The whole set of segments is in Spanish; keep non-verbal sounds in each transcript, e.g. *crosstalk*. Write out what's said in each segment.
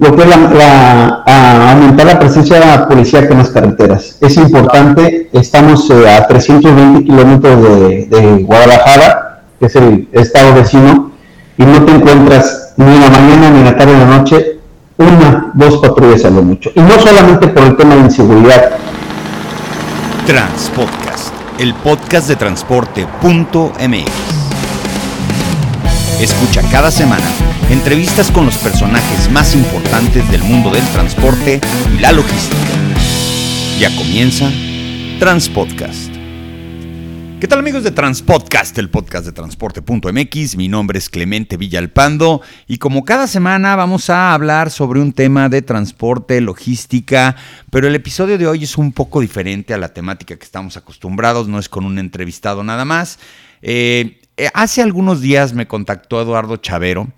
lo que es la, aumentar la presencia policial en las carreteras. Es importante, estamos eh, a 320 kilómetros de, de, Guadalajara, que es el estado vecino, y no te encuentras ni en la mañana, ni en la tarde, ni en la noche, una, dos patrullas a lo mucho. Y no solamente por el tema de inseguridad. Transpodcast, el podcast de transporte.mx. Escucha cada semana entrevistas con los personajes más importantes del mundo del transporte y la logística. Ya comienza Transpodcast. ¿Qué tal amigos de Transpodcast, el podcast de transporte.mx? Mi nombre es Clemente Villalpando y como cada semana vamos a hablar sobre un tema de transporte, logística, pero el episodio de hoy es un poco diferente a la temática que estamos acostumbrados, no es con un entrevistado nada más. Eh, eh, hace algunos días me contactó Eduardo Chavero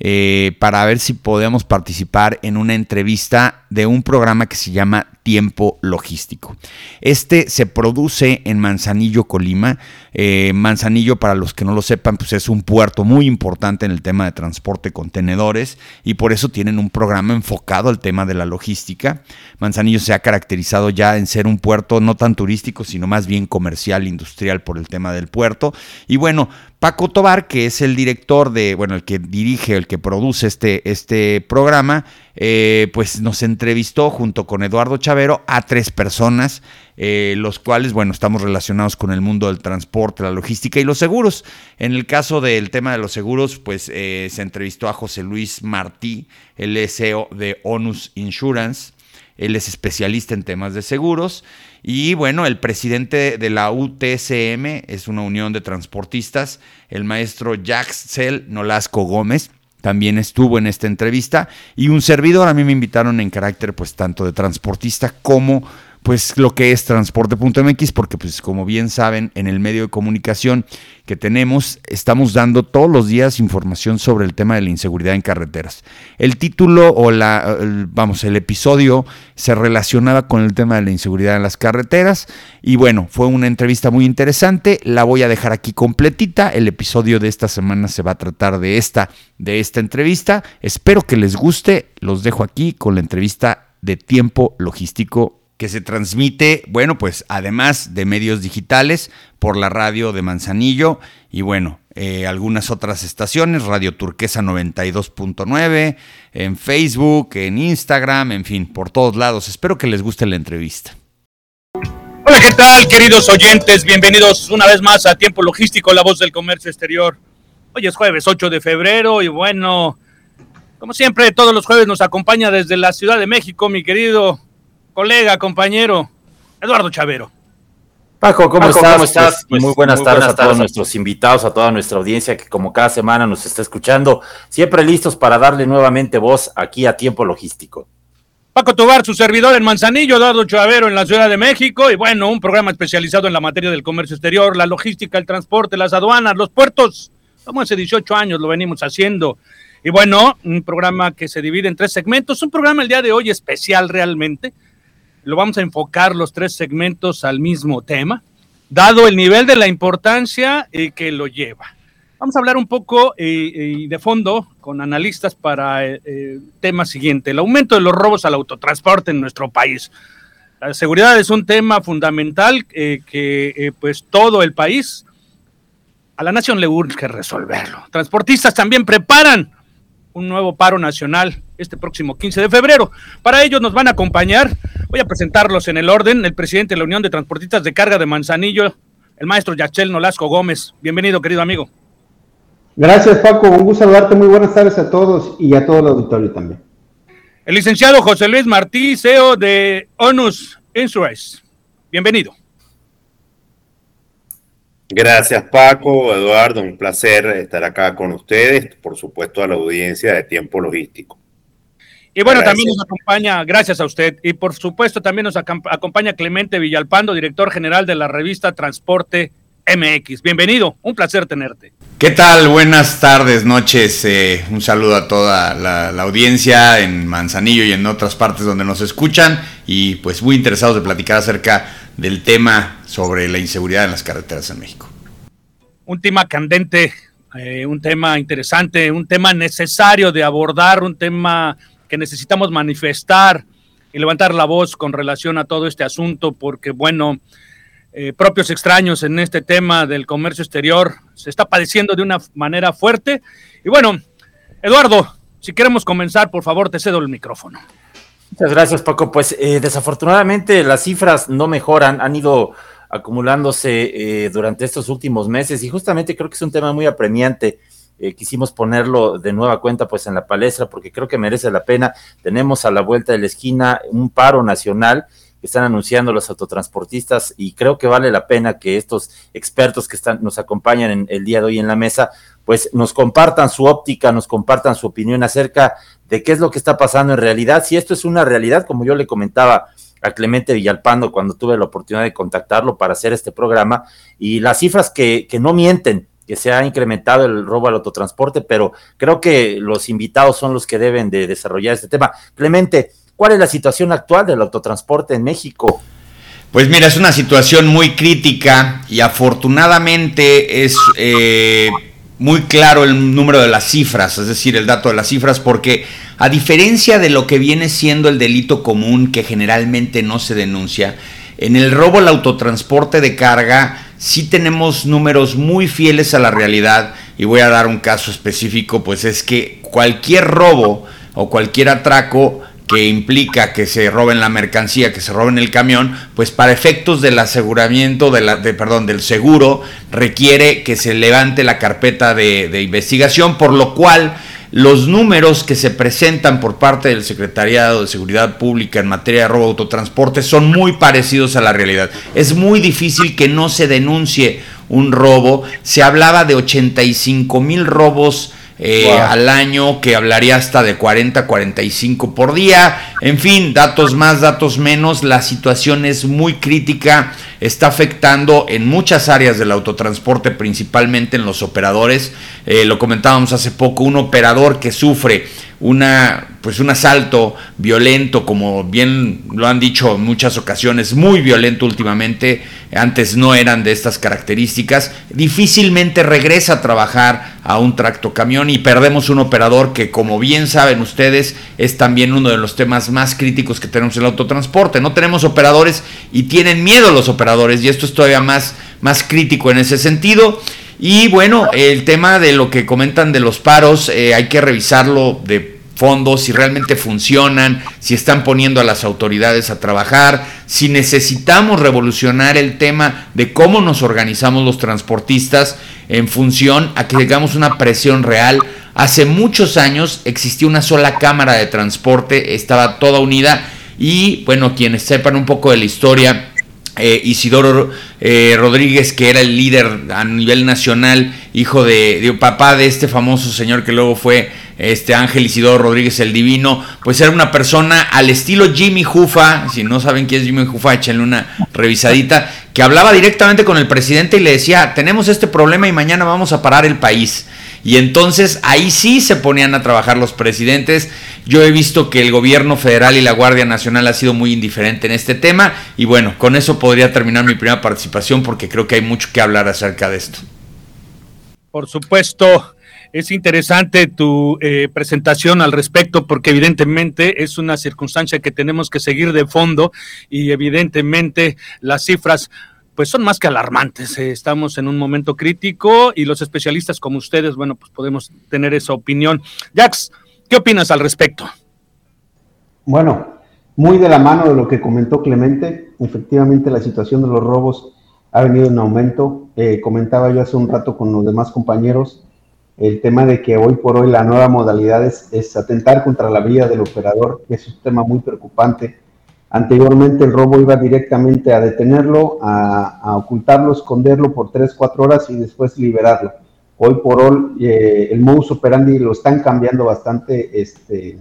eh, para ver si podemos participar en una entrevista de un programa que se llama Tiempo Logístico. Este se produce en Manzanillo, Colima. Eh, Manzanillo, para los que no lo sepan, pues es un puerto muy importante en el tema de transporte de contenedores y por eso tienen un programa enfocado al tema de la logística. Manzanillo se ha caracterizado ya en ser un puerto no tan turístico, sino más bien comercial, industrial por el tema del puerto. Y bueno, Paco Tobar, que es el director de, bueno, el que dirige, el que produce este, este programa, eh, pues nos entrevistó junto con Eduardo Chavero a tres personas, eh, los cuales, bueno, estamos relacionados con el mundo del transporte, la logística y los seguros. En el caso del tema de los seguros, pues eh, se entrevistó a José Luis Martí, el SEO de Onus Insurance. Él es especialista en temas de seguros. Y bueno, el presidente de la UTSM es una unión de transportistas, el maestro Jaxel Nolasco Gómez. También estuvo en esta entrevista y un servidor, a mí me invitaron en carácter pues tanto de transportista como pues lo que es transporte.mx, porque pues como bien saben, en el medio de comunicación que tenemos, estamos dando todos los días información sobre el tema de la inseguridad en carreteras. El título o la, vamos, el episodio se relacionaba con el tema de la inseguridad en las carreteras y bueno, fue una entrevista muy interesante, la voy a dejar aquí completita, el episodio de esta semana se va a tratar de esta, de esta entrevista, espero que les guste, los dejo aquí con la entrevista de tiempo logístico que se transmite, bueno, pues además de medios digitales, por la radio de Manzanillo y bueno, eh, algunas otras estaciones, Radio Turquesa 92.9, en Facebook, en Instagram, en fin, por todos lados. Espero que les guste la entrevista. Hola, ¿qué tal, queridos oyentes? Bienvenidos una vez más a Tiempo Logístico, la voz del comercio exterior. Hoy es jueves 8 de febrero y bueno, como siempre, todos los jueves nos acompaña desde la Ciudad de México mi querido colega, compañero, Eduardo Chavero. Paco, ¿cómo, estás? Pues, muy buenas, tardes, a todos nuestros invitados, a toda nuestra audiencia que como cada semana nos está escuchando, siempre listos para darle nuevamente voz aquí a Tiempo Logístico. Paco Tobar, su servidor en Manzanillo, Eduardo Chavero en la Ciudad de México, y bueno, un programa especializado en la materia del comercio exterior, la logística, el transporte, las aduanas, los puertos, como hace 18 años lo venimos haciendo. Y bueno, un programa que se divide en tres segmentos, un programa el día de hoy especial realmente, lo vamos a enfocar los tres segmentos al mismo tema, dado el nivel de la importancia eh, que lo lleva. Vamos a hablar un poco eh, de fondo con analistas para el eh, tema siguiente, el aumento de los robos al autotransporte en nuestro país. La seguridad es un tema fundamental que pues todo el país, a la nación le urge resolverlo. Transportistas también preparan un nuevo paro nacional este próximo 15 de febrero. Para ello nos van a acompañar, voy a presentarlos en el orden, el presidente de la Unión de Transportistas de Carga de Manzanillo, el maestro Yachel Nolasco Gómez. Bienvenido, querido amigo. Gracias, Paco. Un gusto saludarte. Muy buenas tardes a todos y a todo el auditorio también. El licenciado José Luis Martí, CEO de ONUS Insurance. Bienvenido. Gracias Paco, Eduardo, un placer estar acá con ustedes, por supuesto a la audiencia de Tiempo Logístico. Y bueno, también nos acompaña, gracias a usted, y por supuesto también nos acompaña Clemente Villalpando, director general de la revista Transporte MX. Bienvenido, un placer tenerte. ¿Qué tal? Buenas tardes, noches. Eh, un saludo a toda la, la, audiencia en Manzanillo y en otras partes donde nos escuchan y pues muy interesados de platicar acerca del tema sobre la inseguridad en las carreteras en México. Un tema candente, eh, un tema interesante, un tema necesario de abordar, un tema que necesitamos manifestar y levantar la voz con relación a todo este asunto, porque bueno, eh, propios extraños en este tema del comercio exterior se está padeciendo de una manera fuerte. Y bueno, Eduardo, si queremos comenzar, por favor, te cedo el micrófono. Muchas gracias, Paco. Pues eh, desafortunadamente las cifras no mejoran, han ido acumulándose eh, durante estos últimos meses y justamente creo que es un tema muy apremiante. Quisimos ponerlo de nueva cuenta pues en la palestra porque creo que merece la pena. Tenemos a la vuelta de la esquina un paro nacional que están anunciando los autotransportistas y creo que vale la pena que estos expertos que están, nos acompañan en el día de hoy en la mesa, pues nos compartan su óptica, nos compartan su opinión acerca de qué es lo que está pasando en realidad, si esto es una realidad, como yo le comentaba a Clemente Villalpando cuando tuve la oportunidad de contactarlo para hacer este programa, y las cifras que no mienten, que se ha incrementado el robo al autotransporte, pero creo que los invitados son los que deben de desarrollar este tema. Clemente, ¿Cuál es la situación actual del autotransporte en México? Pues mira, es una situación muy crítica y afortunadamente es eh, muy claro el número de las cifras, es decir, el dato de las cifras, porque a diferencia de lo que viene siendo el delito común que generalmente no se denuncia, en el robo al autotransporte de carga sí tenemos números muy fieles a la realidad y voy a dar un caso específico, pues es que cualquier robo o cualquier atraco que implica que se roben la mercancía, que se roben el camión, pues para efectos del aseguramiento, de la, perdón, del seguro, requiere que se levante la carpeta de investigación, por lo cual los números que se presentan por parte del Secretariado de Seguridad Pública en materia de robo de autotransporte son muy parecidos a la realidad. Es muy difícil que no se denuncie un robo. Se hablaba de 85 mil robos eh, al año, que hablaría hasta de 40, 45 por día. En fin, datos más, datos menos. La situación es muy crítica, está afectando en muchas áreas del autotransporte, principalmente en los operadores. Eh, lo comentábamos hace poco, un operador que sufre una pues un asalto violento, como bien lo han dicho en muchas ocasiones, muy violento últimamente, antes no eran de estas características, difícilmente regresa a trabajar a un tractocamión y perdemos un operador que como bien saben ustedes es también uno de los temas más críticos que tenemos en el autotransporte. No tenemos operadores y tienen miedo los operadores y esto es todavía más, más crítico en ese sentido. Y bueno, el tema de lo que comentan de los paros, eh, hay que revisarlo de fondo, si realmente funcionan, si están poniendo a las autoridades a trabajar, si necesitamos revolucionar el tema de cómo nos organizamos los transportistas en función a que tengamos una presión real. Hace muchos años existía una sola cámara de transporte, estaba toda unida y bueno, quienes sepan un poco de la historia, eh, Isidoro eh, Rodríguez, que era el líder a nivel nacional, hijo de, papá de este famoso señor que luego fue este Ángel Isidoro Rodríguez el Divino, pues era una persona al estilo Jimmy Jufa, si no saben quién es Jimmy Jufa, échenle una revisadita, que hablaba directamente con el presidente y le decía, tenemos este problema y mañana vamos a parar el país. Y entonces ahí sí se ponían a trabajar los presidentes. Yo he visto que el gobierno federal y la Guardia Nacional ha sido muy indiferente en este tema. Y bueno, con eso podría terminar mi primera participación porque creo que hay mucho que hablar acerca de esto. Por supuesto. Es interesante tu eh, presentación al respecto porque evidentemente es una circunstancia que tenemos que seguir de fondo y evidentemente las cifras pues son más que alarmantes. Eh, estamos en un momento crítico y los especialistas como ustedes, bueno, pues podemos tener esa opinión. Jax, ¿qué opinas al respecto? Bueno, muy de la mano de lo que comentó Clemente, efectivamente la situación de los robos ha venido en aumento. Eh, comentaba yo hace un rato con los demás compañeros el tema de que hoy por hoy la nueva modalidad es, atentar contra la vida del operador, que es un tema muy preocupante Anteriormente el robo iba directamente a detenerlo, a, ocultarlo, esconderlo por 3, 4 horas y después liberarlo. Hoy por hoy eh, el modus operandi lo están cambiando bastante este,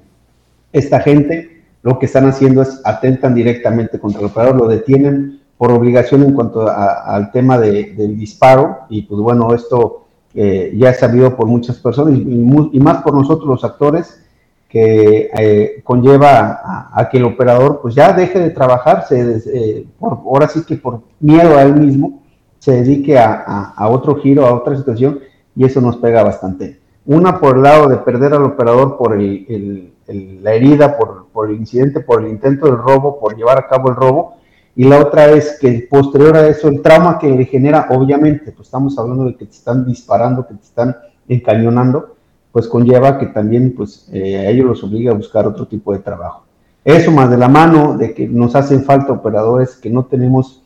esta gente. Lo que están haciendo es atentan directamente contra el operador, lo detienen por obligación en cuanto al tema del disparo y pues bueno, esto eh, ya es sabido por muchas personas y más por nosotros los actores que eh, conlleva a, que el operador pues ya deje de trabajar, se, eh, por, ahora sí que por miedo a él mismo, se dedique a, otro giro, a otra situación, y eso nos pega bastante. Una por el lado de perder al operador por la herida, por, por, el incidente, por el intento del robo, por llevar a cabo el robo, y la otra es que posterior a eso el trauma que le genera, obviamente, pues estamos hablando de que te están disparando, que te están encañonando, pues conlleva que también pues eh, a ellos los obliga a buscar otro tipo de trabajo. Eso más de la mano de que nos hacen falta operadores que no tenemos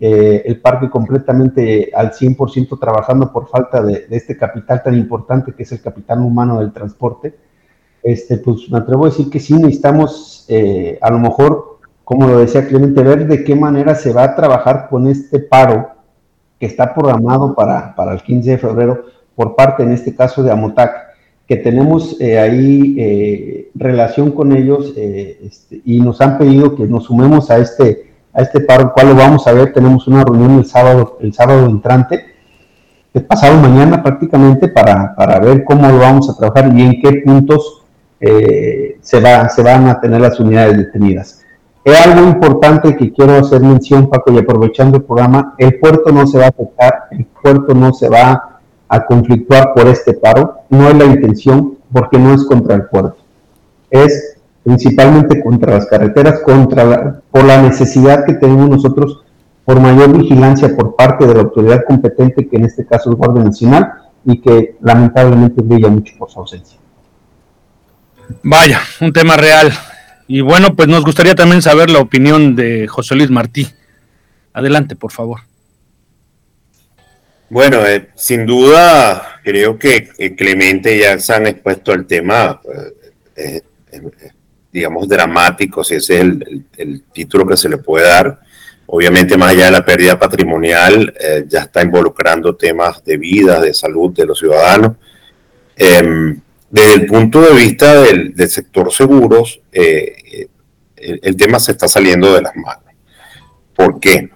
eh, el parque completamente al 100% trabajando por falta de, este capital tan importante que es el capital humano del transporte, este, pues me atrevo a decir que sí necesitamos eh, a lo mejor, como lo decía Clemente, ver de qué manera se va a trabajar con este paro que está programado para, para el 15 de febrero por parte, en este caso, de Amotac que tenemos eh, ahí eh, relación con ellos eh, este, y nos han pedido que nos sumemos a este, a este paro, cual lo vamos a ver. Tenemos una reunión el sábado, el sábado entrante, el pasado mañana prácticamente, para, para ver cómo lo vamos a trabajar y en qué puntos se, va, se van a tener las unidades detenidas. Es algo importante que quiero hacer mención, Paco, y aprovechando el programa, el puerto no se va a afectar, el puerto no se va a conflictuar por este paro, no es la intención porque no es contra el puerto, es principalmente contra las carreteras, contra por la necesidad que tenemos nosotros por mayor vigilancia por parte de la autoridad competente, que en este caso es Guardia Nacional, y que lamentablemente brilla mucho por su ausencia. Vaya, un tema real. Y bueno, pues nos gustaría también saber la opinión de José Luis Martí. Adelante, por favor. Bueno, eh, sin duda, creo que eh, Clemente ya se han expuesto al tema, eh, digamos, dramático, si ese es el, título que se le puede dar. Obviamente, más allá de la pérdida patrimonial, ya está involucrando temas de vida, de salud de los ciudadanos. Em, desde el punto de vista del, sector seguros, el, el, tema se está saliendo de las manos. ¿Por qué?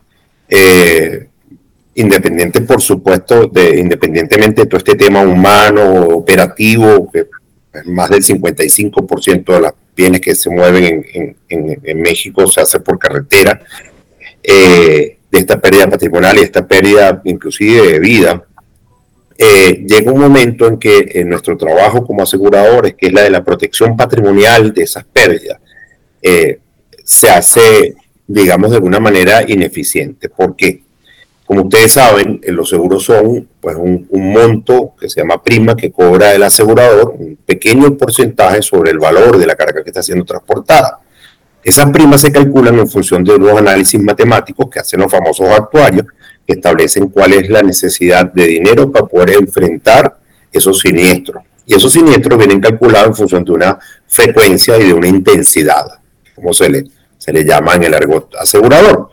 independiente, por supuesto, de, independientemente de todo este tema humano, operativo, que más del 55% de las bienes que se mueven en, México se hace por carretera, eh, de esta pérdida patrimonial y esta pérdida inclusive de vida, eh, llega un momento en que en nuestro trabajo como aseguradores, que es la de la protección patrimonial de esas pérdidas, eh, se hace, digamos, de alguna manera ineficiente. ¿Por qué? Como ustedes saben, los seguros son pues, un, monto que se llama prima que cobra el asegurador, un pequeño porcentaje sobre el valor de la carga que está siendo transportada. Esas primas se calculan en función de unos análisis matemáticos que hacen los famosos actuarios, que establecen cuál es la necesidad de dinero para poder enfrentar esos siniestros. Y esos siniestros vienen calculados en función de una frecuencia y de una intensidad, como se le, se le llama en el argot asegurador.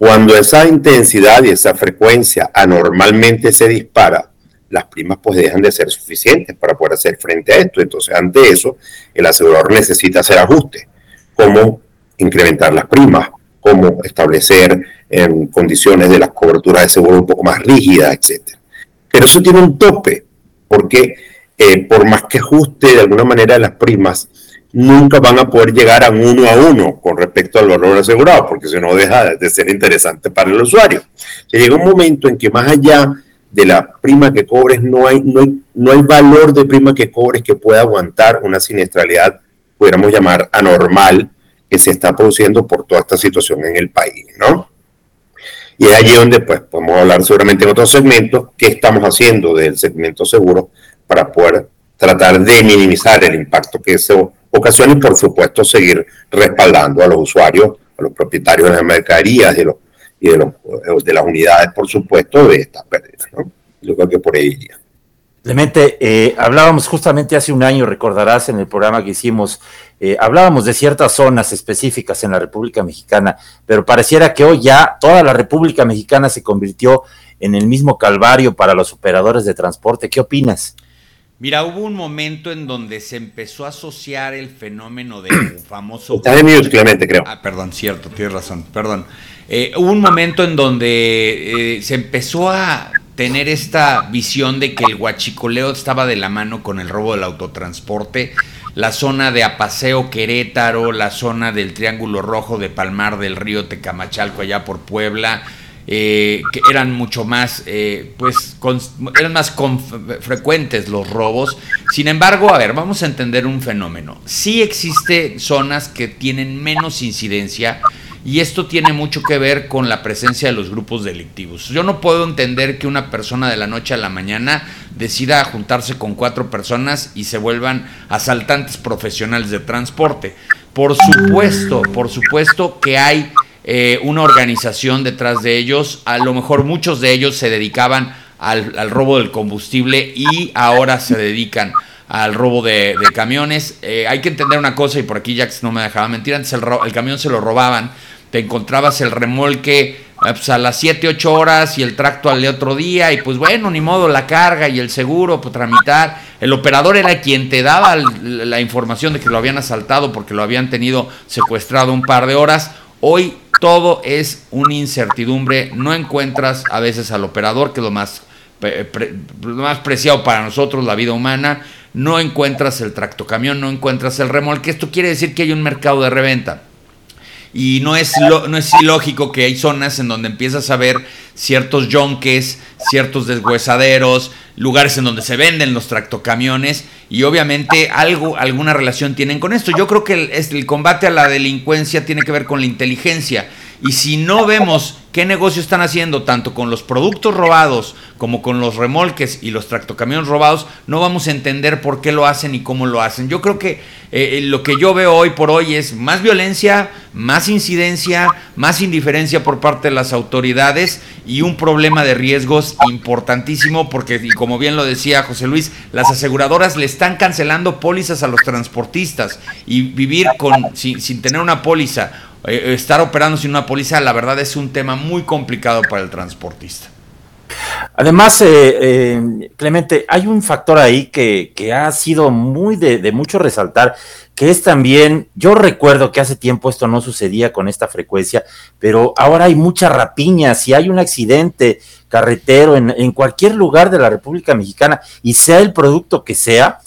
Cuando esa intensidad y esa frecuencia anormalmente se dispara, las primas pues dejan de ser suficientes para poder hacer frente a esto. Entonces, ante eso, el asegurador necesita hacer ajustes, como incrementar las primas, como establecer en condiciones de las coberturas de seguro un poco más rígidas, etc. Pero eso tiene un tope, porque eh, por más que ajuste de alguna manera las primas, nunca van a poder llegar a uno a uno con respecto al valor asegurado, porque si no deja de ser interesante para el usuario. Se llega un momento en que más allá de la prima que cobres, no hay, no hay, no hay valor de prima que cobres que pueda aguantar una siniestralidad, pudiéramos llamar anormal, que se está produciendo por toda esta situación en el país, ¿no? Y es allí donde pues podemos hablar seguramente en otros segmentos, qué estamos haciendo del segmento seguro para poder tratar de minimizar el impacto que eso ocasión y por supuesto seguir respaldando a los usuarios, a los propietarios de las mercaderías de los, y de, los, de las unidades, por supuesto, de estas pérdidas. ¿no? Yo creo que por ahí iría. Clemente, eh, hablábamos justamente hace un año, recordarás en el programa que hicimos, eh, hablábamos de ciertas zonas específicas en la República Mexicana, pero pareciera que hoy ya toda la República Mexicana se convirtió en el mismo calvario para los operadores de transporte. ¿Qué opinas? Mira, hubo un momento en donde se empezó a asociar el fenómeno del *clears throat* famoso... Está Clemente, creo. Ah, perdón, cierto, tienes razón, perdón. Eh, hubo un momento en donde eh, se empezó a tener esta visión de que el huachicoleo estaba de la mano con el robo del autotransporte, la zona de Apaseo Querétaro, la zona del Triángulo Rojo de Palmar del Río Tecamachalco allá por Puebla, eh, que eran mucho más, eh, pues, eran más frecuentes los robos. Sin embargo, a ver, vamos a entender un fenómeno. Sí existe zonas que tienen menos incidencia y esto tiene mucho que ver con la presencia de los grupos delictivos. Yo no puedo entender que una persona de la noche a la mañana decida juntarse con cuatro personas y se vuelvan asaltantes profesionales de transporte. Por supuesto, por supuesto que hay eh, una organización detrás de ellos. A lo mejor muchos de ellos se dedicaban al, robo del combustible y ahora se dedican al robo de, camiones. Eh, hay que entender una cosa, y por aquí Jax no me dejaba mentir, antes el, el camión se lo robaban te encontrabas el remolque eh, pues, a las 7, 8 horas y el tracto al otro día y pues bueno, ni modo, la carga y el seguro, pues tramitar. El operador era quien te daba la información de que lo habían asaltado porque lo habían tenido secuestrado un par de horas. Hoy todo es una incertidumbre, no encuentras a veces al operador, que es lo más, lo más preciado para nosotros, la vida humana, no encuentras el tractocamión, no encuentras el remolque. Esto quiere decir que hay un mercado de reventa y no es, no es ilógico que hay zonas en donde empiezas a ver ciertos yonques, ciertos deshuesaderos, lugares en donde se venden los tractocamiones y obviamente algo, alguna relación tienen con esto. Yo creo que el, el combate a la delincuencia tiene que ver con la inteligencia y si no vemos qué negocio están haciendo tanto con los productos robados como con los remolques y los tractocamiones robados, no vamos a entender por qué lo hacen y cómo lo hacen. Yo creo que eh, lo que yo veo hoy por hoy es más violencia, más incidencia, más indiferencia por parte de las autoridades y un problema de riesgos importantísimo porque, como bien lo decía José Luis, las aseguradoras le están cancelando pólizas a los transportistas y vivir con, sin, sin tener una póliza eh, estar operando sin una póliza, la verdad es un tema muy complicado para el transportista. Además, eh, eh, Clemente, hay un factor ahí que, ha sido muy de, mucho resaltar, que es también, yo recuerdo que hace tiempo esto no sucedía con esta frecuencia, pero ahora hay mucha rapiña, si hay un accidente carretero en, en cualquier lugar de la República Mexicana y sea el producto que sea,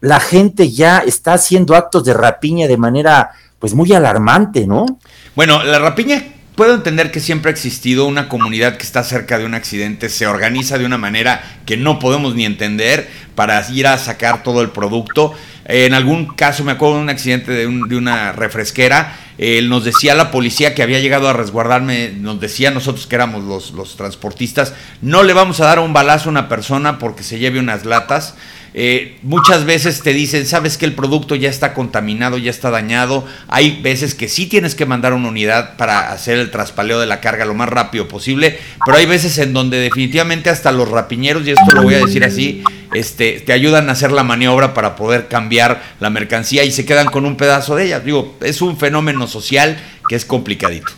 la gente ya está haciendo actos de rapiña de manera pues muy alarmante, ¿no? Bueno, la rapiña puedo entender que siempre ha existido una comunidad que está cerca de un accidente, se organiza de una manera que no podemos ni entender para ir a sacar todo el producto. En algún caso, me acuerdo de un accidente de, una refresquera, él nos decía la policía que había llegado a resguardarme, nos decía nosotros que éramos los, los transportistas, no le vamos a dar un balazo a una persona porque se lleve unas latas. Eh, muchas veces te dicen, sabes que el producto ya está contaminado, ya está dañado. Hay veces que sí tienes que mandar una unidad para hacer el traspaleo de la carga lo más rápido posible, pero hay veces en donde definitivamente hasta los rapiñeros, y esto lo voy a decir así, este, te ayudan a hacer la maniobra para poder cambiar la mercancía y se quedan con un pedazo de ella. Digo, es un fenómeno social que es complicadito.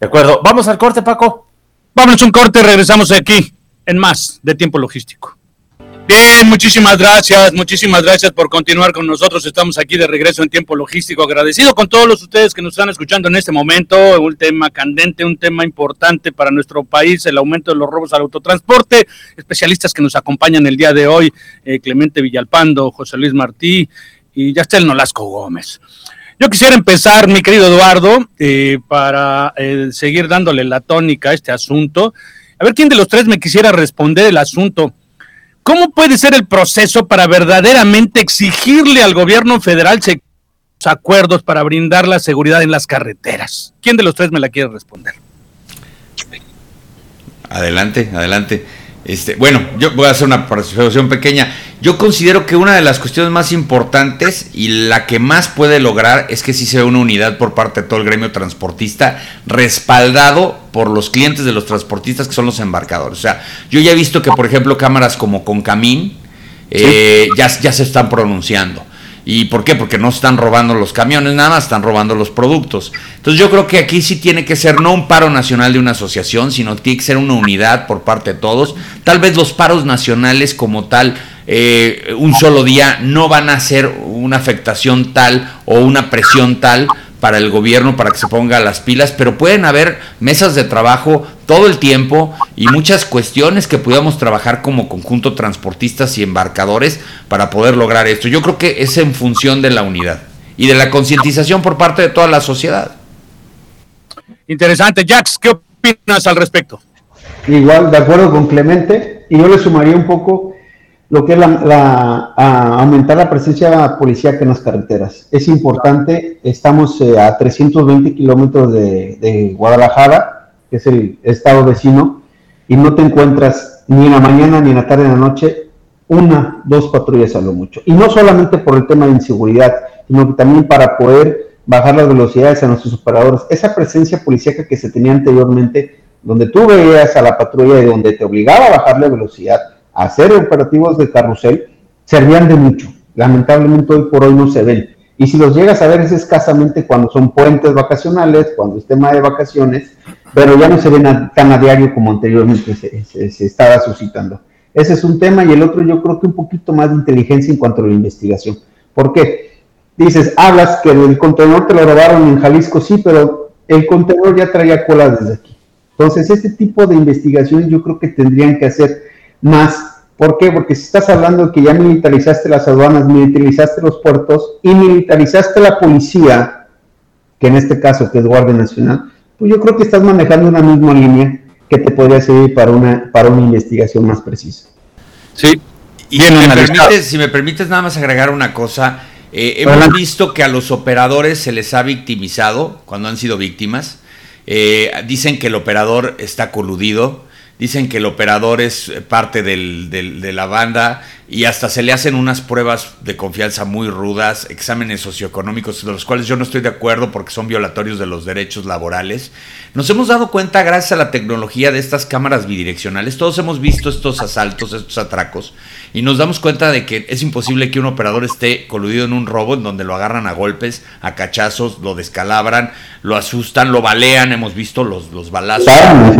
De acuerdo, vamos al corte, Paco. Vámonos un corte, regresamos aquí en más de tiempo logístico. Bien, muchísimas gracias, muchísimas gracias por continuar con nosotros. Estamos aquí de regreso en tiempo logístico. Agradecido con todos los ustedes que nos están escuchando en este momento. Un tema candente, un tema importante para nuestro país, el aumento de los robos al autotransporte. Especialistas que nos acompañan el día de hoy, eh, Clemente Villalpando, José Luis Martí y ya está el Nolasco Gómez. Yo quisiera empezar, mi querido Eduardo, eh, para eh, seguir dándole la tónica a este asunto. A ver quién de los tres me quisiera responder el asunto. ¿Cómo puede ser el proceso para verdaderamente exigirle al gobierno federal acuerdos para brindar la seguridad en las carreteras? ¿Quién de los tres me la quiere responder? Adelante, adelante. Este, bueno, yo voy a hacer una participación pequeña. Yo considero que una de las cuestiones más importantes y la que más puede lograr es que sí sea una unidad por parte de todo el gremio transportista, respaldado por los clientes de los transportistas que son los embarcadores. O sea, yo ya he visto que, por ejemplo, cámaras como Concamín eh, ya, ya se están pronunciando. ¿Y por qué? Porque no están robando los camiones, nada más están robando los productos. Entonces yo creo que aquí sí tiene que ser no un paro nacional de una asociación, sino tiene que ser una unidad por parte de todos. Tal vez los paros nacionales como tal, eh, un solo día, no van a ser una afectación tal o una presión tal para el gobierno para que se ponga las pilas, pero pueden haber mesas de trabajo todo el tiempo y muchas cuestiones que podamos trabajar como conjunto transportistas y embarcadores para poder lograr esto. Yo creo que es en función de la unidad y de la concientización por parte de toda la sociedad. Interesante, Jax, ¿qué opinas al respecto? Igual, de acuerdo con Clemente, y yo le sumaría un poco lo que es aumentar la presencia policíaca en las carreteras. Es importante, estamos eh, a 320 kilómetros de, de, Guadalajara, que es el estado vecino, y no te encuentras ni en la mañana, ni en la tarde, ni en la noche, una, dos patrullas a lo mucho. Y no solamente por el tema de inseguridad, sino que también para poder bajar las velocidades a nuestros operadores. Esa presencia policíaca que se tenía anteriormente, donde tú veías a la patrulla y donde te obligaba a bajar la velocidad, hacer operativos de carrusel servían de mucho. Lamentablemente hoy por hoy no se ven. Y si los llegas a ver es escasamente cuando son puentes vacacionales, cuando es tema de vacaciones, pero ya no se ven tan a diario como anteriormente se, estaba suscitando. Ese es un tema y el otro yo creo que un poquito más de inteligencia en cuanto a la investigación. ¿Por qué? Dices, hablas que el contenedor te lo robaron en Jalisco, sí, pero el contenedor ya traía cola desde aquí. Entonces, este tipo de investigaciones yo creo que tendrían que hacer más. ¿Por qué? Porque si estás hablando de que ya militarizaste las aduanas, militarizaste los puertos y militarizaste la policía, que en este caso que es Guardia Nacional, pues yo creo que estás manejando una misma línea que te podría servir para una, para una investigación más precisa. Sí. Y si me, permites, si me permites nada más agregar una cosa, eh, hemos visto que a los operadores se les ha victimizado cuando han sido víctimas. Eh, dicen que el operador está coludido. Dicen que el operador es parte de la banda y hasta se le hacen unas pruebas de confianza muy rudas, exámenes socioeconómicos de los cuales yo no estoy de acuerdo porque son violatorios de los derechos laborales. Nos hemos dado cuenta gracias a la tecnología de estas cámaras bidireccionales, todos hemos visto estos asaltos, estos atracos y nos damos cuenta de que es imposible que un operador esté coludido en un robo en donde lo agarran a golpes, a cachazos, lo descalabran, lo asustan, lo balean, hemos visto los, los balazos,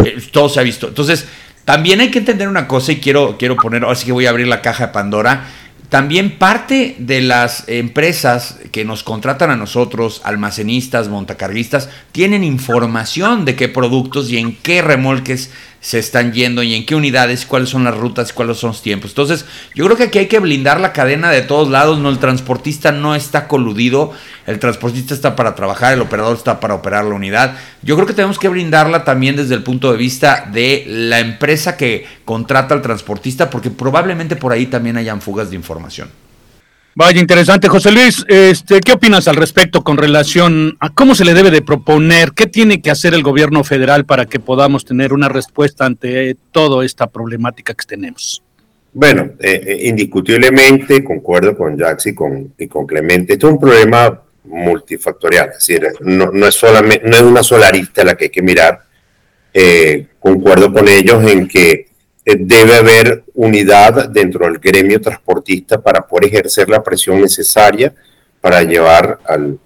eh, todo se ha visto. Entonces, también hay que entender una cosa y quiero, quiero poner, ahora sí que voy a abrir la caja de Pandora. También parte de las empresas que nos contratan a nosotros, almacenistas, montacarguistas, tienen información de qué productos y en qué remolques se están yendo y en qué unidades, cuáles son las rutas, cuáles son los tiempos. Entonces, yo creo que aquí hay que blindar la cadena de todos lados, no el transportista no está coludido, el transportista está para trabajar, el operador está para operar la unidad. Yo creo que tenemos que blindarla también desde el punto de vista de la empresa que contrata al transportista, porque probablemente por ahí también hayan fugas de información. Vaya, interesante, José Luis. Este, ¿Qué opinas al respecto con relación a cómo se le debe de proponer? ¿Qué tiene que hacer el gobierno federal para que podamos tener una respuesta ante toda esta problemática que tenemos? Bueno, eh, eh, indiscutiblemente concuerdo con Jax y con, Clemente. Esto es un problema multifactorial, es decir, no, es solamente, no es una sola arista la que hay que mirar. Eh, concuerdo con ellos en que debe haber unidad dentro del gremio transportista para poder ejercer la presión necesaria para llevar al,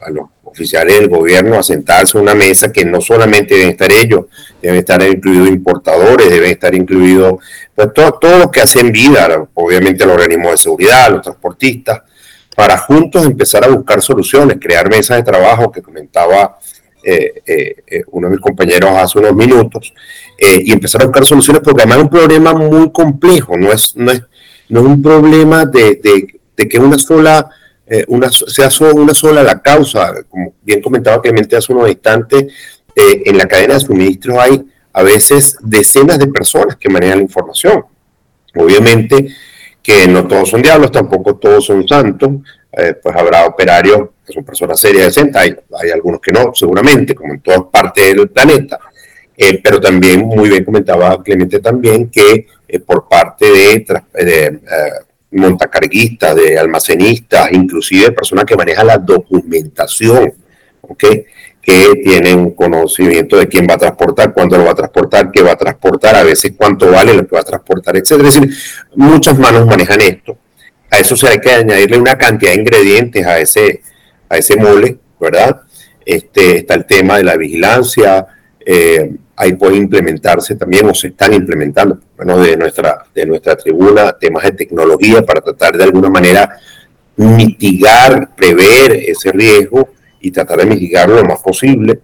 a los oficiales del gobierno a sentarse a una mesa que no solamente deben estar ellos, deben estar incluidos importadores, deben estar incluidos pues, todo, todo lo que hacen vida, obviamente los organismos de seguridad, los transportistas, para juntos empezar a buscar soluciones, crear mesas de trabajo que comentaba eh, eh, uno de mis compañeros hace unos minutos, eh, y empezar a buscar soluciones, porque además es un problema muy complejo, no es, no es, no es un problema de, de, que una sola, eh, una, sea una sola la causa, como bien comentaba Clemente hace unos instantes, eh, en la cadena de suministros hay a veces decenas de personas que manejan la información. Obviamente que no todos son diablos, tampoco todos son santos, pues habrá operarios que son personas serias, decentes, hay, hay algunos que no, seguramente, como en todas partes del planeta, eh, pero también, muy bien comentaba Clemente también, que eh, por parte de, eh, montacarguistas, de almacenistas, inclusive personas que manejan la documentación, ¿okay? que tienen conocimiento de quién va a transportar, cuándo lo va a transportar, qué va a transportar, a veces cuánto vale lo que va a transportar, etc. Es decir, muchas manos manejan esto. A eso se hay que añadirle una cantidad de ingredientes a ese, a ese mole, ¿verdad? Este, está el tema de la vigilancia, eh, ahí puede implementarse también o se están implementando, bueno, de nuestra, de nuestra tribuna, temas de tecnología para tratar de alguna manera mitigar, prever ese riesgo y tratar de mitigarlo lo más posible.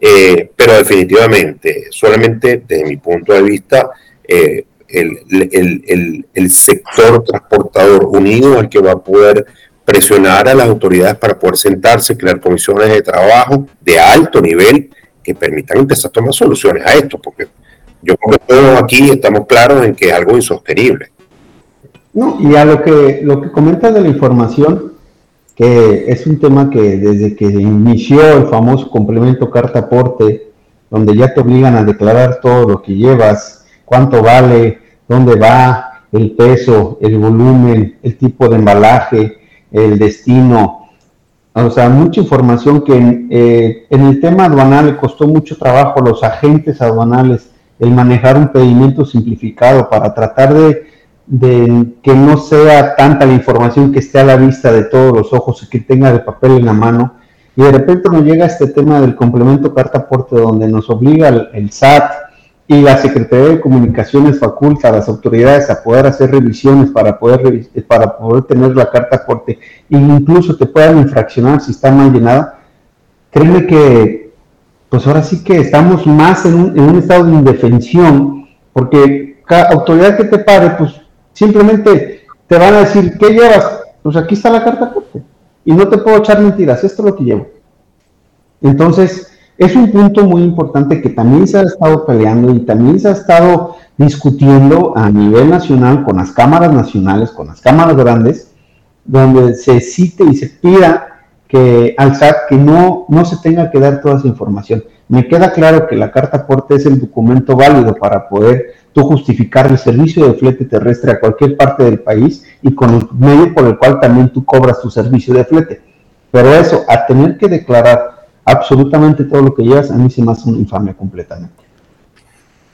Eh, pero definitivamente, solamente desde mi punto de vista, eh, el, el, el, sector transportador unido el que va a poder presionar a las autoridades para poder sentarse, crear comisiones de trabajo de alto nivel que permitan empezar a tomar soluciones a esto, porque yo creo que todos aquí estamos claros en que es algo insostenible. No, y a lo que, lo que comenta de la información, que es un tema que desde que inició el famoso complemento carta aporte, donde ya te obligan a declarar todo lo que llevas, cuánto vale, dónde va, el peso, el volumen, el tipo de embalaje, el destino, o sea, mucha información que eh, en el tema aduanal costó mucho trabajo a los agentes aduanales el manejar un pedimento simplificado para tratar de, que no sea tanta la información que esté a la vista de todos los ojos y que tenga el papel en la mano. Y de repente nos llega este tema del complemento carta aporte donde nos obliga el SAT, y la Secretaría de Comunicaciones faculta a las autoridades a poder hacer revisiones para poder, para poder tener la carta aporte e incluso te puedan infraccionar si está mal llenada, créeme que pues ahora sí que estamos más en un, en un estado de indefensión porque cada autoridad que te pare pues simplemente te van a decir ¿qué llevas? pues aquí está la carta aporte y no te puedo echar mentiras, esto es lo que llevo entonces es un punto muy importante que también se ha estado peleando y también se ha estado discutiendo a nivel nacional con las cámaras nacionales, con las cámaras grandes, donde se cite y se pida que al SAT que no, no se tenga que dar toda esa información. Me queda claro que la carta aporte es el documento válido para poder tú justificar el servicio de flete terrestre a cualquier parte del país y con el medio por el cual también tú cobras tu servicio de flete. Pero eso, a tener que declarar absolutamente todo lo que llevas, a mí se me hace una infamia completamente.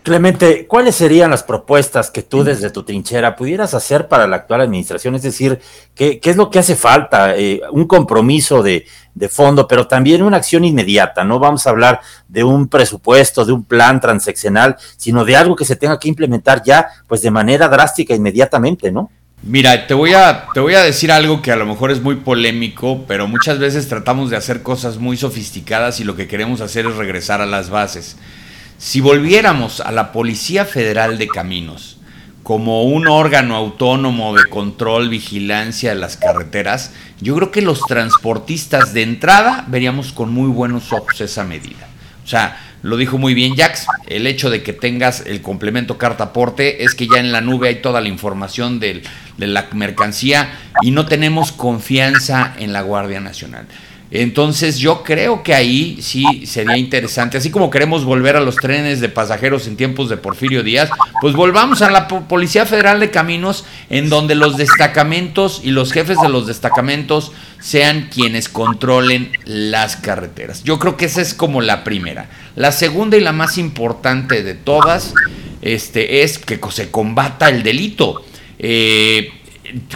Clemente, ¿cuáles serían las propuestas que tú desde tu trinchera pudieras hacer para la actual administración? Es decir, ¿qué, es lo que hace falta? Eh, un compromiso de, de, fondo, pero también una acción inmediata. No vamos a hablar de un presupuesto, de un plan transeccional, sino de algo que se tenga que implementar ya, pues de manera drástica inmediatamente, ¿no? Mira, te voy, a, te voy a decir algo que a lo mejor es muy polémico, pero muchas veces tratamos de hacer cosas muy sofisticadas y lo que queremos hacer es regresar a las bases. Si volviéramos a la Policía Federal de Caminos como un órgano autónomo de control, vigilancia de las carreteras, yo creo que los transportistas de entrada veríamos con muy buenos ojos esa medida. O sea, lo dijo muy bien Jax, el hecho de que tengas el complemento carta aporte es que ya en la nube hay toda la información de la mercancía y no tenemos confianza en la Guardia Nacional. Entonces yo creo que ahí sí sería interesante, así como queremos volver a los trenes de pasajeros en tiempos de Porfirio Díaz, pues volvamos a la Policía Federal de Caminos en donde los destacamentos y los jefes de los destacamentos sean quienes controlen las carreteras. Yo creo que esa es como la primera. La segunda y la más importante de todas este, es que se combata el delito. Eh,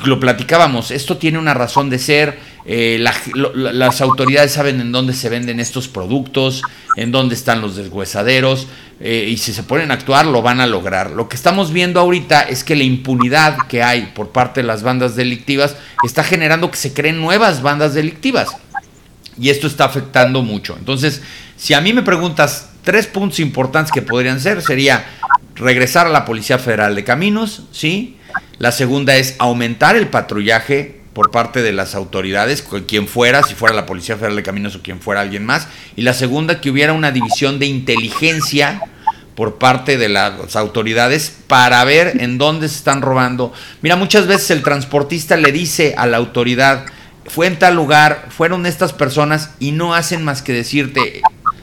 lo platicábamos, esto tiene una razón de ser eh, las autoridades saben en dónde se venden estos productos, en dónde están los deshuesaderos, eh, y si se ponen a actuar lo van a lograr. Lo que estamos viendo ahorita es que la impunidad que hay por parte de las bandas delictivas está generando que se creen nuevas bandas delictivas. Y esto está afectando mucho. Entonces, si a mí me preguntas tres puntos importantes que podrían ser, sería regresar a la Policía Federal de Caminos, ¿sí? La segunda es aumentar el patrullaje por parte de las autoridades, quien fuera, si fuera la Policía Federal de Caminos o quien fuera alguien más. Y la segunda, que hubiera una división de inteligencia por parte de las autoridades para ver en dónde se están robando. Mira, muchas veces el transportista le dice a la autoridad, fue en tal lugar, fueron estas personas y no hacen más que decirte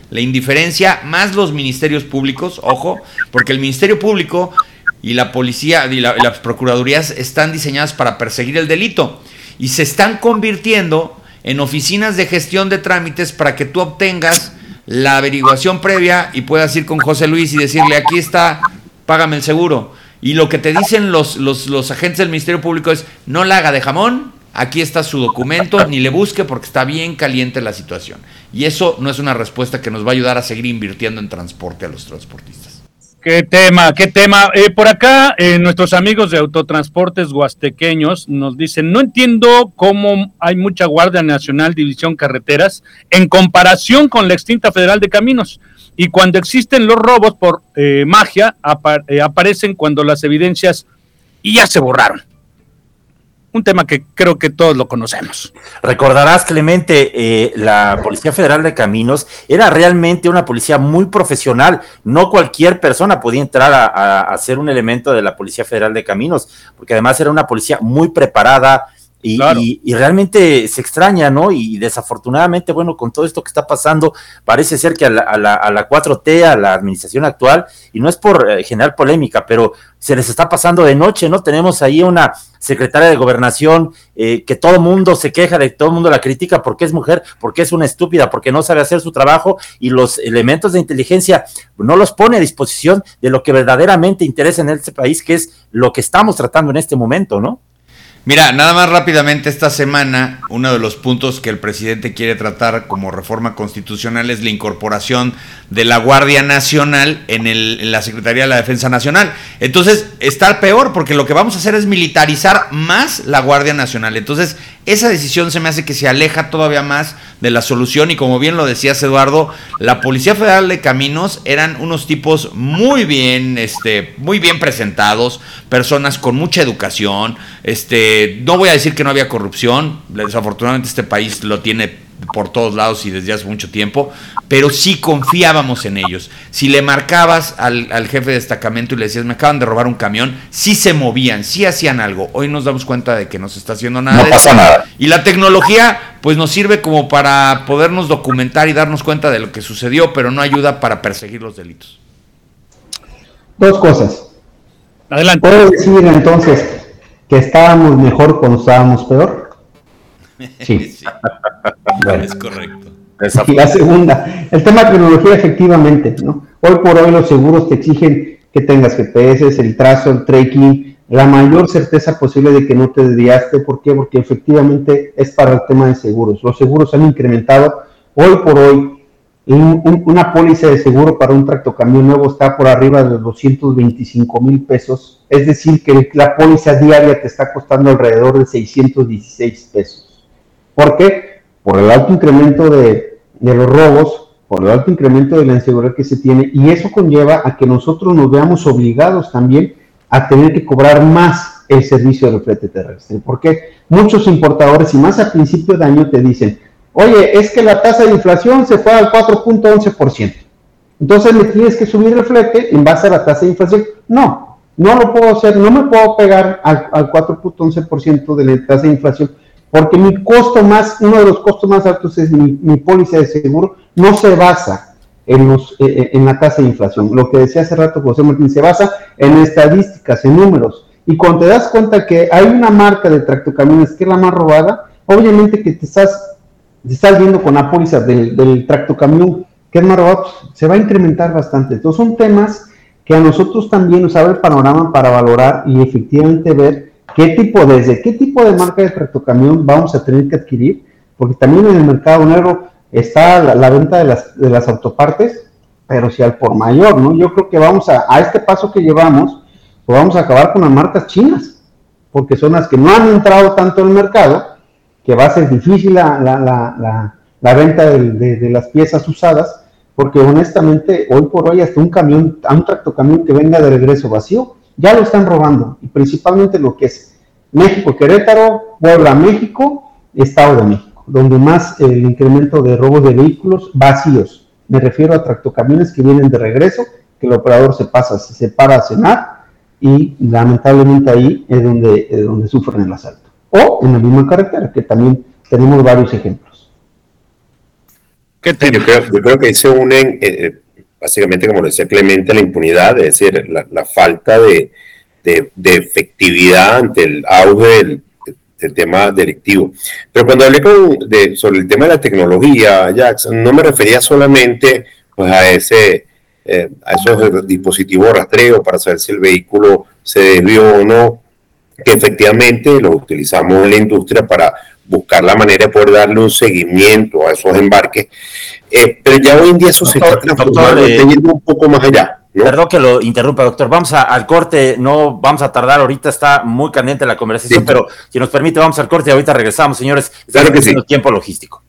la indiferencia, más los ministerios públicos, ojo, porque el Ministerio Público y la policía y, y las procuradurías están diseñadas para perseguir el delito y se están convirtiendo en oficinas de gestión de trámites para que tú obtengas la averiguación previa y puedas ir con José Luis y decirle, aquí está, págame el seguro. Y lo que te dicen los, los, agentes del Ministerio Público es, no la haga de jamón, aquí está su documento, ni le busque porque está bien caliente la situación. Y eso no es una respuesta que nos va a ayudar a seguir invirtiendo en transporte a los transportistas. Qué tema, qué tema. Eh, por acá, eh, nuestros amigos de autotransportes huastequeños nos dicen, no entiendo cómo hay mucha Guardia Nacional División Carreteras en comparación con la extinta Federal de Caminos. Y cuando existen los robos por eh, magia, aparecen cuando las evidencias ya se borraron. Un tema que creo que todos lo conocemos. Recordarás, Clemente, eh, la Policía Federal de Caminos era realmente una policía muy profesional. No cualquier persona podía entrar a, a ser un elemento de la Policía Federal de Caminos, porque además era una policía muy preparada, y, realmente se extraña, ¿no? Y desafortunadamente, bueno, con todo esto que está pasando, parece ser que a la, a la, 4T, a la administración actual, y no es por eh, generar polémica, pero se les está pasando de noche, ¿no? Tenemos ahí una secretaria de gobernación eh, que todo mundo se queja de, todo el mundo la critica porque es mujer, porque es una estúpida, porque no sabe hacer su trabajo y los elementos de inteligencia no los pone a disposición de lo que verdaderamente interesa en este país, que es lo que estamos tratando en este momento, ¿no? Mira, nada más rápidamente esta semana, uno de los puntos que el presidente quiere tratar como reforma constitucional es la incorporación de la Guardia Nacional en, el, la Secretaría de la Defensa Nacional. Entonces, está peor porque lo que vamos a hacer es militarizar más la Guardia Nacional. Entonces, esa decisión se me hace que se aleja todavía más de la solución y como bien lo decías Eduardo, la Policía Federal de Caminos eran unos tipos muy bien, este, muy bien presentados, personas con mucha educación, este, no voy a decir que no había corrupción, desafortunadamente este país lo tiene por todos lados y desde hace mucho tiempo, pero sí confiábamos en ellos. Si le marcabas al, jefe de destacamento y le decías, me acaban de robar un camión, sí se movían, sí hacían algo. Hoy nos damos cuenta de que no se está haciendo nada. No pasa nada. Y la tecnología, pues nos sirve como para podernos documentar y darnos cuenta de lo que sucedió, pero no ayuda para perseguir los delitos. Dos cosas. Adelante. ¿Puedo decir entonces que estábamos mejor cuando estábamos peor? Sí. *laughs* Es correcto. Y la segunda, el tema de tecnología, efectivamente, ¿no? Hoy por hoy los seguros te exigen que tengas GPS, el trazo, el tracking, la mayor certeza posible de que no te desviaste. ¿Por qué? Porque efectivamente es para el tema de seguros. Los seguros han incrementado. Hoy por hoy, una póliza de seguro para un tractocamión nuevo está por arriba de los 225 mil pesos. Es decir, que la póliza diaria te está costando alrededor de 616 pesos. ¿Por qué? por el alto incremento de, los robos, por el alto incremento de la inseguridad que se tiene, y eso conlleva a que nosotros nos veamos obligados también a tener que cobrar más el servicio de flete terrestre, porque muchos importadores, y más a principio de año, te dicen, oye, es que la tasa de inflación se fue al 4.11%, entonces le tienes que subir el flete en base a la tasa de inflación. No, no lo puedo hacer, no me puedo pegar al, al 4.11% de la tasa de inflación, porque mi costo más, uno de los costos más altos es mi, póliza de seguro, no se basa en, los, eh, eh, en la tasa de inflación. Lo que decía hace rato José Martín, se basa en estadísticas, en números. Y cuando te das cuenta que hay una marca de tractocamiones que es la más robada, obviamente que te estás, te estás viendo con la póliza del, del tractocamión que es más robado, pues, se va a incrementar bastante. Entonces son temas que a nosotros también nos abre el panorama para valorar y efectivamente ver qué tipo, desde qué tipo de marca de tractocamión vamos a tener que adquirir, porque también en el mercado negro está la, venta de las, de las autopartes, pero si al por mayor, ¿no? Yo creo que vamos a, a este paso que llevamos, pues vamos a acabar con las marcas chinas, porque son las que no han entrado tanto en el mercado, que va a ser difícil la, la, la, la venta de, de, las piezas usadas, porque honestamente hoy por hoy hasta un camión, un tractocamión que venga de regreso vacío, ya lo están robando, y principalmente lo que es México, Querétaro, Puebla, México, Estado de México, donde más el incremento de robos de vehículos vacíos. Me refiero a tractocamiones que vienen de regreso, que el operador se pasa, se para a cenar y lamentablemente ahí es donde, donde sufren el asalto. O en la misma carretera, que también tenemos varios ejemplos. yo, creo, que se unen eh, eh, básicamente, como decía Clemente, la impunidad, es decir, la, falta de, efectividad ante el auge del, tema delictivo. Pero cuando hablé sobre el tema de la tecnología, Jackson, no me refería solamente pues, a, ese, eh, a esos dispositivos rastreo para saber si el vehículo se desvió o no, que efectivamente lo utilizamos en la industria para buscar la manera de poder darle un seguimiento a esos embarques. Eh, pero ya hoy en día eso se está transformando, eh, un poco más allá. Perdón que lo interrumpa, doctor. Vamos al corte, no vamos a tardar ahorita, está muy caliente la conversación, pero si nos permite, vamos al corte y ahorita regresamos, señores. Claro que sí. tiempo logístico.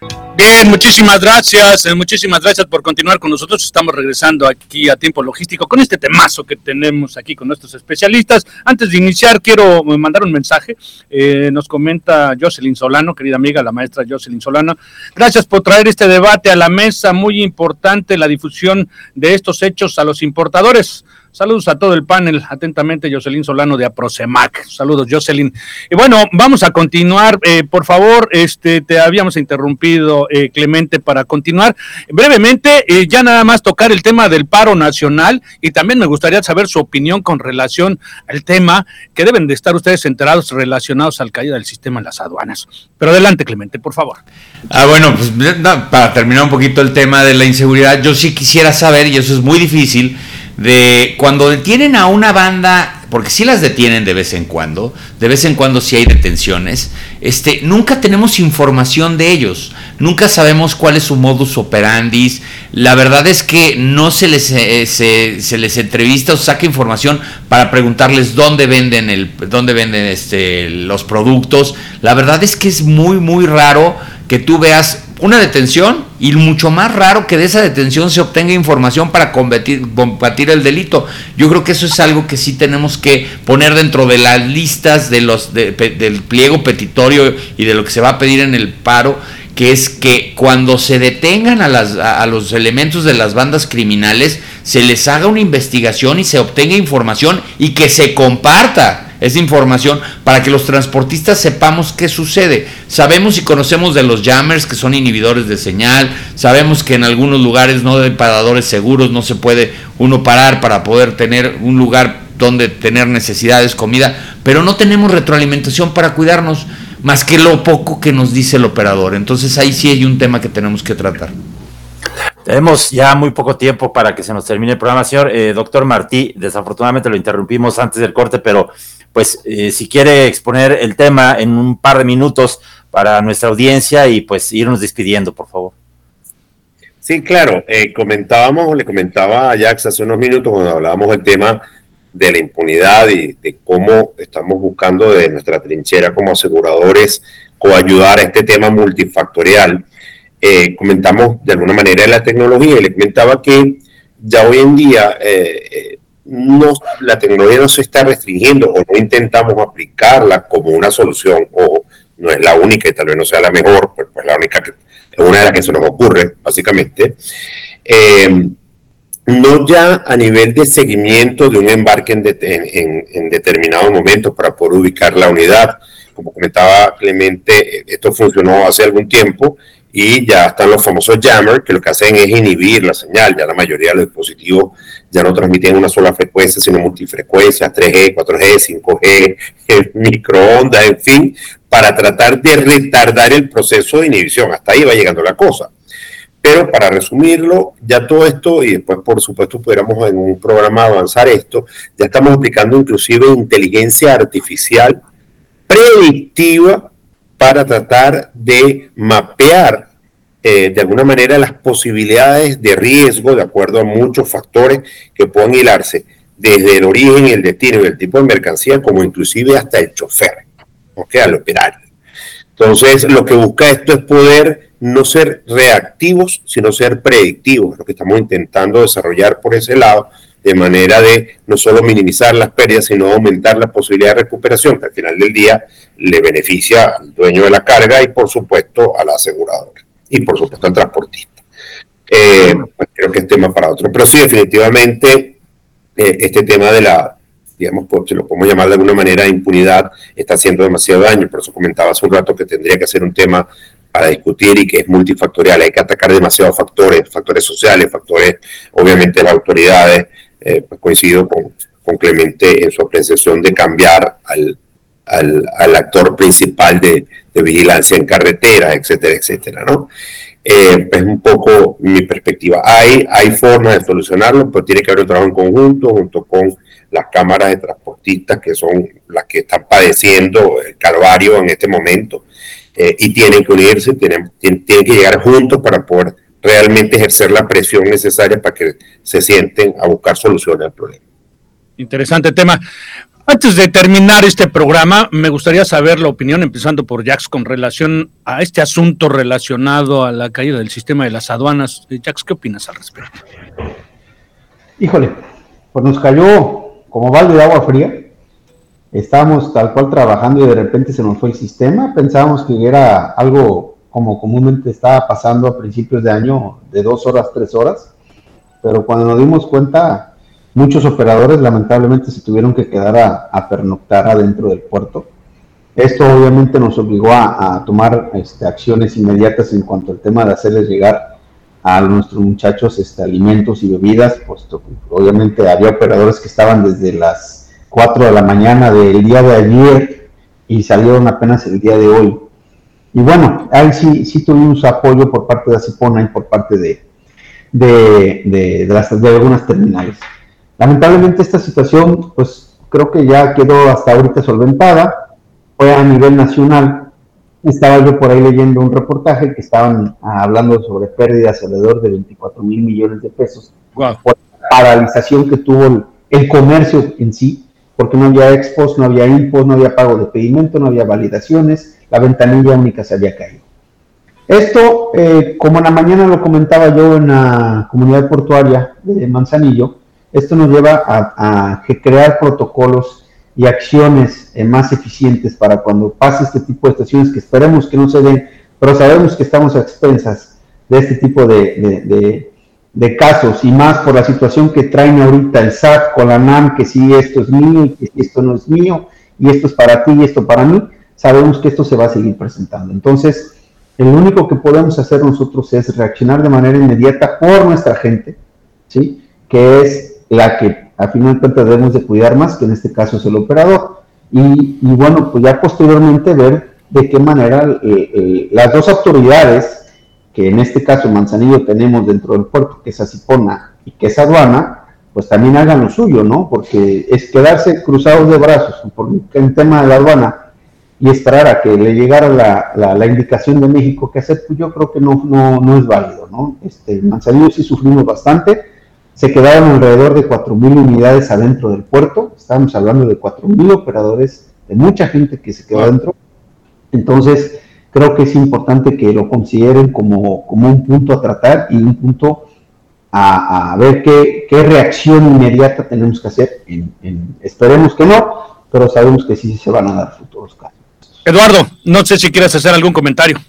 Bien, muchísimas gracias, eh, muchísimas gracias por continuar con nosotros. Estamos regresando aquí a tiempo logístico con este temazo que tenemos aquí con nuestros especialistas. Antes de iniciar, quiero eh, mandar un mensaje. Eh, nos comenta Jocelyn Solano, querida amiga, la maestra Jocelyn Solano. Gracias por traer este debate a la mesa, muy importante la difusión de estos hechos a los importadores. Saludos a todo el panel. Atentamente, Jocelyn Solano de Aprosemac. Saludos, Jocelyn. Y bueno, vamos a continuar. Eh, por favor, este, te habíamos interrumpido, eh, Clemente, para continuar. Brevemente, eh, ya nada más tocar el tema del paro nacional y también me gustaría saber su opinión con relación al tema que deben de estar ustedes enterados relacionados al caída del sistema en las aduanas. Pero adelante, Clemente, por favor. Ah, bueno, pues para terminar un poquito el tema de la inseguridad, yo sí quisiera saber, y eso es muy difícil, de cuando detienen a una banda, porque sí las detienen de vez en cuando, de vez en cuando sí hay detenciones, este, nunca tenemos información de ellos, nunca sabemos cuál es su modus operandi, la verdad es que no se les, eh, se, les entrevista o saca información para preguntarles dónde venden, el, dónde venden este, los productos, la verdad es que es muy, muy raro que tú veas una detención y mucho más raro que de esa detención se obtenga información para combatir, el delito. Yo creo que eso es algo que sí tenemos que poner dentro de las listas de los del pliego petitorio y de lo que se va a pedir en el paro, que es que cuando se detengan a, las, a los elementos de las bandas criminales, se les haga una investigación y se obtenga información y que se comparta esa información para que los transportistas sepamos qué sucede. Sabemos y conocemos de los jammers que son inhibidores de señal, sabemos que en algunos lugares no hay paradores seguros, no se puede uno parar para poder tener un lugar donde tener necesidades, comida, pero no tenemos retroalimentación para cuidarnos más que lo poco que nos dice el operador. Entonces ahí sí hay un tema que tenemos que tratar. Tenemos ya muy poco tiempo para que se nos termine el programa, señor eh, doctor Martí. Desafortunadamente lo interrumpimos antes del corte, pero pues eh, si quiere exponer el tema en un par de minutos para nuestra audiencia y pues irnos despidiendo, por favor. Sí, claro, eh, comentábamos, le comentaba a Jax hace unos minutos cuando hablábamos del tema de la impunidad y de cómo estamos buscando de nuestra trinchera como aseguradores coayudar a este tema multifactorial. Eh, comentamos de alguna manera la tecnología y le comentaba que ya hoy en día eh, no, la tecnología no se está restringiendo o no intentamos aplicarla como una solución o no es la única y tal vez no sea la mejor, pero pues la única que es una de las que se nos ocurre, básicamente. Eh, no ya a nivel de seguimiento de un embarque en, en, en determinado momento para poder ubicar la unidad. Como comentaba Clemente, esto funcionó hace algún tiempo y ya están los famosos jammers que lo que hacen es inhibir la señal. Ya la mayoría de los dispositivos ya no transmiten una sola frecuencia, sino multifrecuencias, 3G, 4G, 5G, microondas, en fin, para tratar de retardar el proceso de inhibición. Hasta ahí va llegando la cosa. Pero para resumirlo, ya todo esto, y después por supuesto pudiéramos en un programa avanzar esto, ya estamos aplicando inclusive inteligencia artificial predictiva para tratar de mapear eh, de alguna manera las posibilidades de riesgo de acuerdo a muchos factores que puedan hilarse desde el origen, el destino y el tipo de mercancía, como inclusive hasta el chofer, ¿ok? Al operario. Entonces, lo que busca esto es poder no ser reactivos, sino ser predictivos, lo que estamos intentando desarrollar por ese lado, de manera de no solo minimizar las pérdidas, sino aumentar la posibilidad de recuperación, que al final del día le beneficia al dueño de la carga y por supuesto a la aseguradora y por supuesto al transportista. Eh, creo que es tema para otro, pero sí definitivamente eh, este tema de la, digamos, pues, si lo podemos llamar de alguna manera, impunidad, está haciendo demasiado daño. Por eso comentaba hace un rato que tendría que ser un tema para discutir y que es multifactorial. Hay que atacar demasiados factores, factores sociales, factores, obviamente, las autoridades. Eh, pues coincido con, con Clemente en su apreciación de cambiar al, al, actor principal de, vigilancia en carretera, etcétera, etcétera, ¿no? Eh, es un poco mi perspectiva. Hay, hay formas de solucionarlo, pero tiene que haber un trabajo en conjunto, junto con las cámaras de transportistas, que son las que están padeciendo el calvario en este momento, eh, y tienen que unirse, tienen, tienen que llegar juntos para poder realmente ejercer la presión necesaria para que se sienten a buscar soluciones al problema. Interesante tema. Antes de terminar este programa, me gustaría saber la opinión, empezando por Jax, con relación a este asunto relacionado a la caída del sistema de las aduanas. Eh, Jax, ¿qué opinas al respecto? Híjole, pues nos cayó como balde de agua fría. Estábamos tal cual trabajando y de repente se nos fue el sistema. Pensábamos que era algo como comúnmente estaba pasando a principios de año, de dos horas, tres horas. Pero cuando nos dimos cuenta, Muchos operadores lamentablemente se tuvieron que quedar a, pernoctar adentro del puerto. Esto obviamente nos obligó a, tomar este, acciones inmediatas en cuanto al tema de hacerles llegar a nuestros muchachos este, alimentos y bebidas, puesto que obviamente había operadores que estaban desde las 4 de la mañana del día de ayer y salieron apenas el día de hoy. Y bueno, ahí sí, sí tuvimos apoyo por parte de Acipona y por parte de, de, de algunas terminales. Lamentablemente esta situación, pues creo que ya quedó hasta ahorita solventada, fue a nivel nacional. Estaba yo por ahí leyendo un reportaje que estaban hablando sobre pérdidas alrededor de 24 mil millones de pesos por la paralización que tuvo el, comercio en sí, porque no había expos, no había impos, no había pago de pedimento, no había validaciones, la ventanilla única se había caído. Esto, eh, como en la mañana lo comentaba yo en la comunidad portuaria de Manzanillo, esto nos lleva a, crear protocolos y acciones eh, más eficientes para cuando pase este tipo de situaciones que esperemos que no se den, pero sabemos que estamos a expensas de este tipo de, casos y más por la situación que traen ahorita el SAT con la NAM, que si esto es mío y que esto no es mío y esto es para ti y esto para mí, sabemos que esto se va a seguir presentando. Entonces, el único que podemos hacer nosotros es reaccionar de manera inmediata por nuestra gente, ¿sí? que es la que a final de cuentas debemos de cuidar más, que en este caso es el operador. Y, bueno, pues ya posteriormente ver de qué manera eh, eh, las dos autoridades, que en este caso Manzanillo tenemos dentro del puerto, que es Asipona y que es aduana, pues también hagan lo suyo, ¿no? Porque es quedarse cruzados de brazos por el tema de la aduana y esperar a que le llegara la, la, indicación de México que hacer, pues yo creo que no, no, no es válido, ¿no? Este, Manzanillo sí sufrimos bastante, se quedaron alrededor de 4.000 unidades adentro del puerto, estábamos hablando de 4.000 operadores, de mucha gente que se quedó adentro. Entonces, creo que es importante que lo consideren como, como un punto a tratar y un punto a, ver qué, qué, reacción inmediata tenemos que hacer. esperemos que no, pero sabemos que sí se van a dar futuros casos. Eduardo, no sé si quieres hacer algún comentario.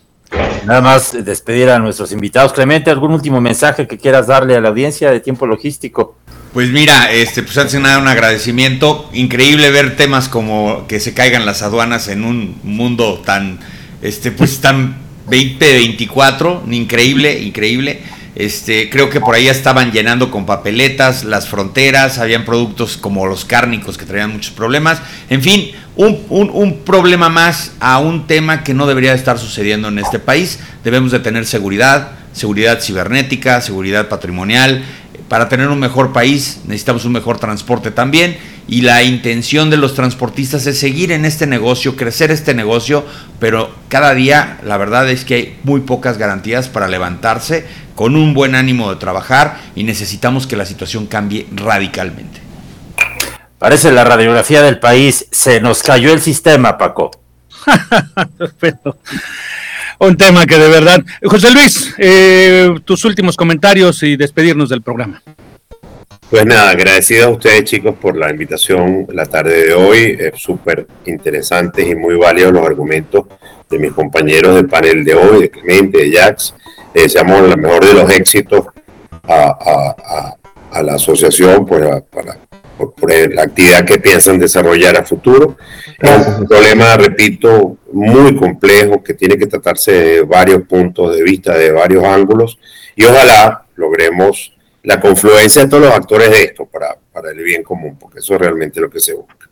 Nada más despedir a nuestros invitados. Clemente, ¿algún último mensaje que quieras darle a la audiencia de tiempo logístico? Pues mira, este, pues antes de nada un agradecimiento. Increíble ver temas como que se caigan las aduanas en un mundo tan, este, pues tan 2024, increíble, increíble. Este, creo que por ahí estaban llenando con papeletas las fronteras, habían productos como los cárnicos que traían muchos problemas. En fin, un, problema más a un tema que no debería estar sucediendo en este país. Debemos de tener seguridad, seguridad cibernética, seguridad patrimonial. Para tener un mejor país necesitamos un mejor transporte también y la intención de los transportistas es seguir en este negocio, crecer este negocio, pero cada día la verdad es que hay muy pocas garantías para levantarse con un buen ánimo de trabajar y necesitamos que la situación cambie radicalmente. Parece la radiografía del país. Se nos cayó el sistema, Paco. *laughs* un tema que de verdad. José Luis, eh, tus últimos comentarios y despedirnos del programa. Pues nada, agradecido a ustedes chicos por la invitación la tarde de hoy. Es súper interesantes y muy válidos los argumentos de mis compañeros del panel de hoy, de Clemente, de Jax. Le deseamos la mejor de los éxitos a, la asociación pues, para por, la actividad que piensan desarrollar a futuro. Es un problema, repito, muy complejo que tiene que tratarse de varios puntos de vista, de varios ángulos, y ojalá logremos la confluencia de todos los actores de esto para, para el bien común, porque eso es realmente lo que se busca.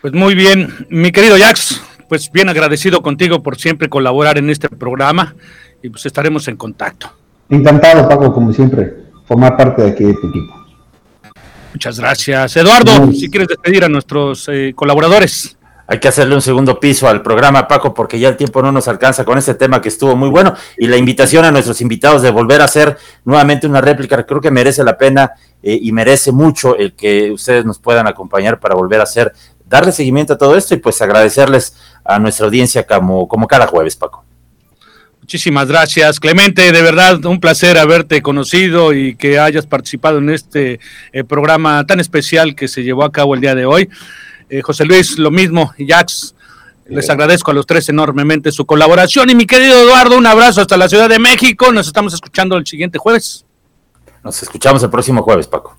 Pues muy bien, mi querido Jax, pues bien agradecido contigo por siempre colaborar en este programa y pues estaremos en contacto. Encantado, Paco, como siempre, formar parte de aquí de tu equipo. Muchas gracias. Eduardo, si quieres despedir a nuestros eh, colaboradores. hay que hacerle un segundo piso al programa, Paco, porque ya el tiempo no nos alcanza con este tema que estuvo muy bueno. Y la invitación a nuestros invitados de volver a hacer nuevamente una réplica, creo que merece la pena eh, y merece mucho el que ustedes nos puedan acompañar para volver a hacer, darle seguimiento a todo esto y pues agradecerles a nuestra audiencia como, como cada jueves, Paco. Muchísimas gracias, Clemente. De verdad, un placer haberte conocido y que hayas participado en este eh, programa tan especial que se llevó a cabo el día de hoy. Eh, José Luis, lo mismo, y Jax. Les agradezco a los tres enormemente su colaboración. Y mi querido Eduardo, un abrazo hasta la Ciudad de México. Nos estamos escuchando el siguiente jueves. Nos escuchamos el próximo jueves, Paco.